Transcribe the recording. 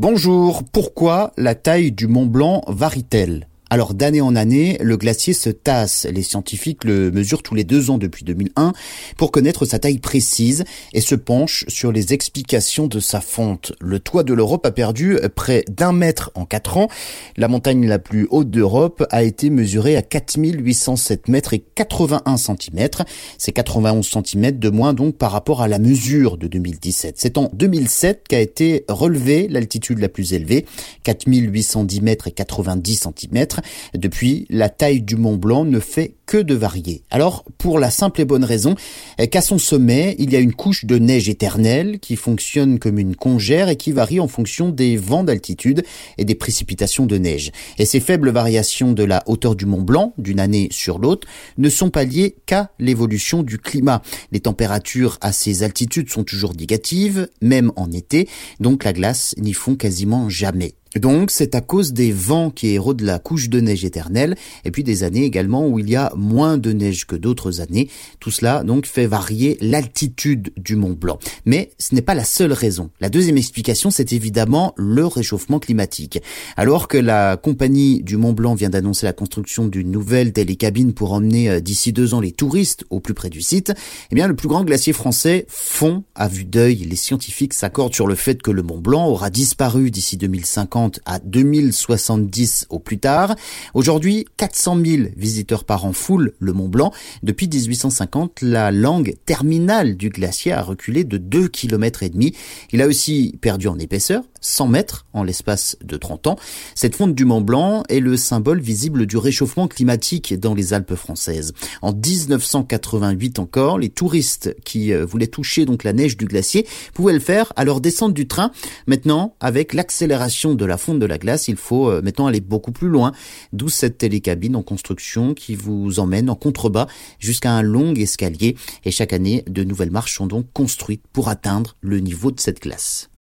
Bonjour, pourquoi la taille du Mont Blanc varie-t-elle? Alors d'année en année, le glacier se tasse. Les scientifiques le mesurent tous les deux ans depuis 2001 pour connaître sa taille précise et se penchent sur les explications de sa fonte. Le toit de l'Europe a perdu près d'un mètre en quatre ans. La montagne la plus haute d'Europe a été mesurée à 4807 mètres et 81 centimètres. C'est 91 centimètres de moins donc par rapport à la mesure de 2017. C'est en 2007 qu'a été relevée l'altitude la plus élevée, 4810 mètres et 90 Depuis, la taille du Mont Blanc ne fait que de varier. Alors, pour la simple et bonne raison qu'à son sommet, il y a une couche de neige éternelle qui fonctionne comme une congère et qui varie en fonction des vents d'altitude et des précipitations de neige. Et ces faibles variations de la hauteur du Mont Blanc, d'une année sur l'autre, ne sont pas liées qu'à l'évolution du climat. Les températures à ces altitudes sont toujours négatives, même en été, donc la glace n'y fond quasiment jamais. Donc c'est à cause des vents qui érodent la couche de neige éternelle et puis des années également où il y a moins de neige que d'autres années. Tout cela donc fait varier l'altitude du Mont Blanc. Mais ce n'est pas la seule raison. La deuxième explication c'est évidemment le réchauffement climatique. Alors que la compagnie du Mont Blanc vient d'annoncer la construction d'une nouvelle télécabine pour emmener euh, d'ici deux ans les touristes au plus près du site, eh bien le plus grand glacier français fond à vue d'œil. Les scientifiques s'accordent sur le fait que le Mont Blanc aura disparu d'ici 2050 à 2070 au plus tard. Aujourd'hui, 400 000 visiteurs par an foulent le Mont Blanc. Depuis 1850, la langue terminale du glacier a reculé de 2 km et demi. Il a aussi perdu en épaisseur, 100 mètres en l'espace de 30 ans. Cette fonte du Mont Blanc est le symbole visible du réchauffement climatique dans les Alpes françaises. En 1988 encore, les touristes qui euh, voulaient toucher donc la neige du glacier pouvaient le faire à leur descente du train. Maintenant, avec l'accélération de la fonte de la glace, il faut euh, maintenant aller beaucoup plus loin, d'où cette télécabine en construction qui vous emmène en contrebas jusqu'à un long escalier. Et chaque année, de nouvelles marches sont donc construites pour atteindre le niveau de cette glace.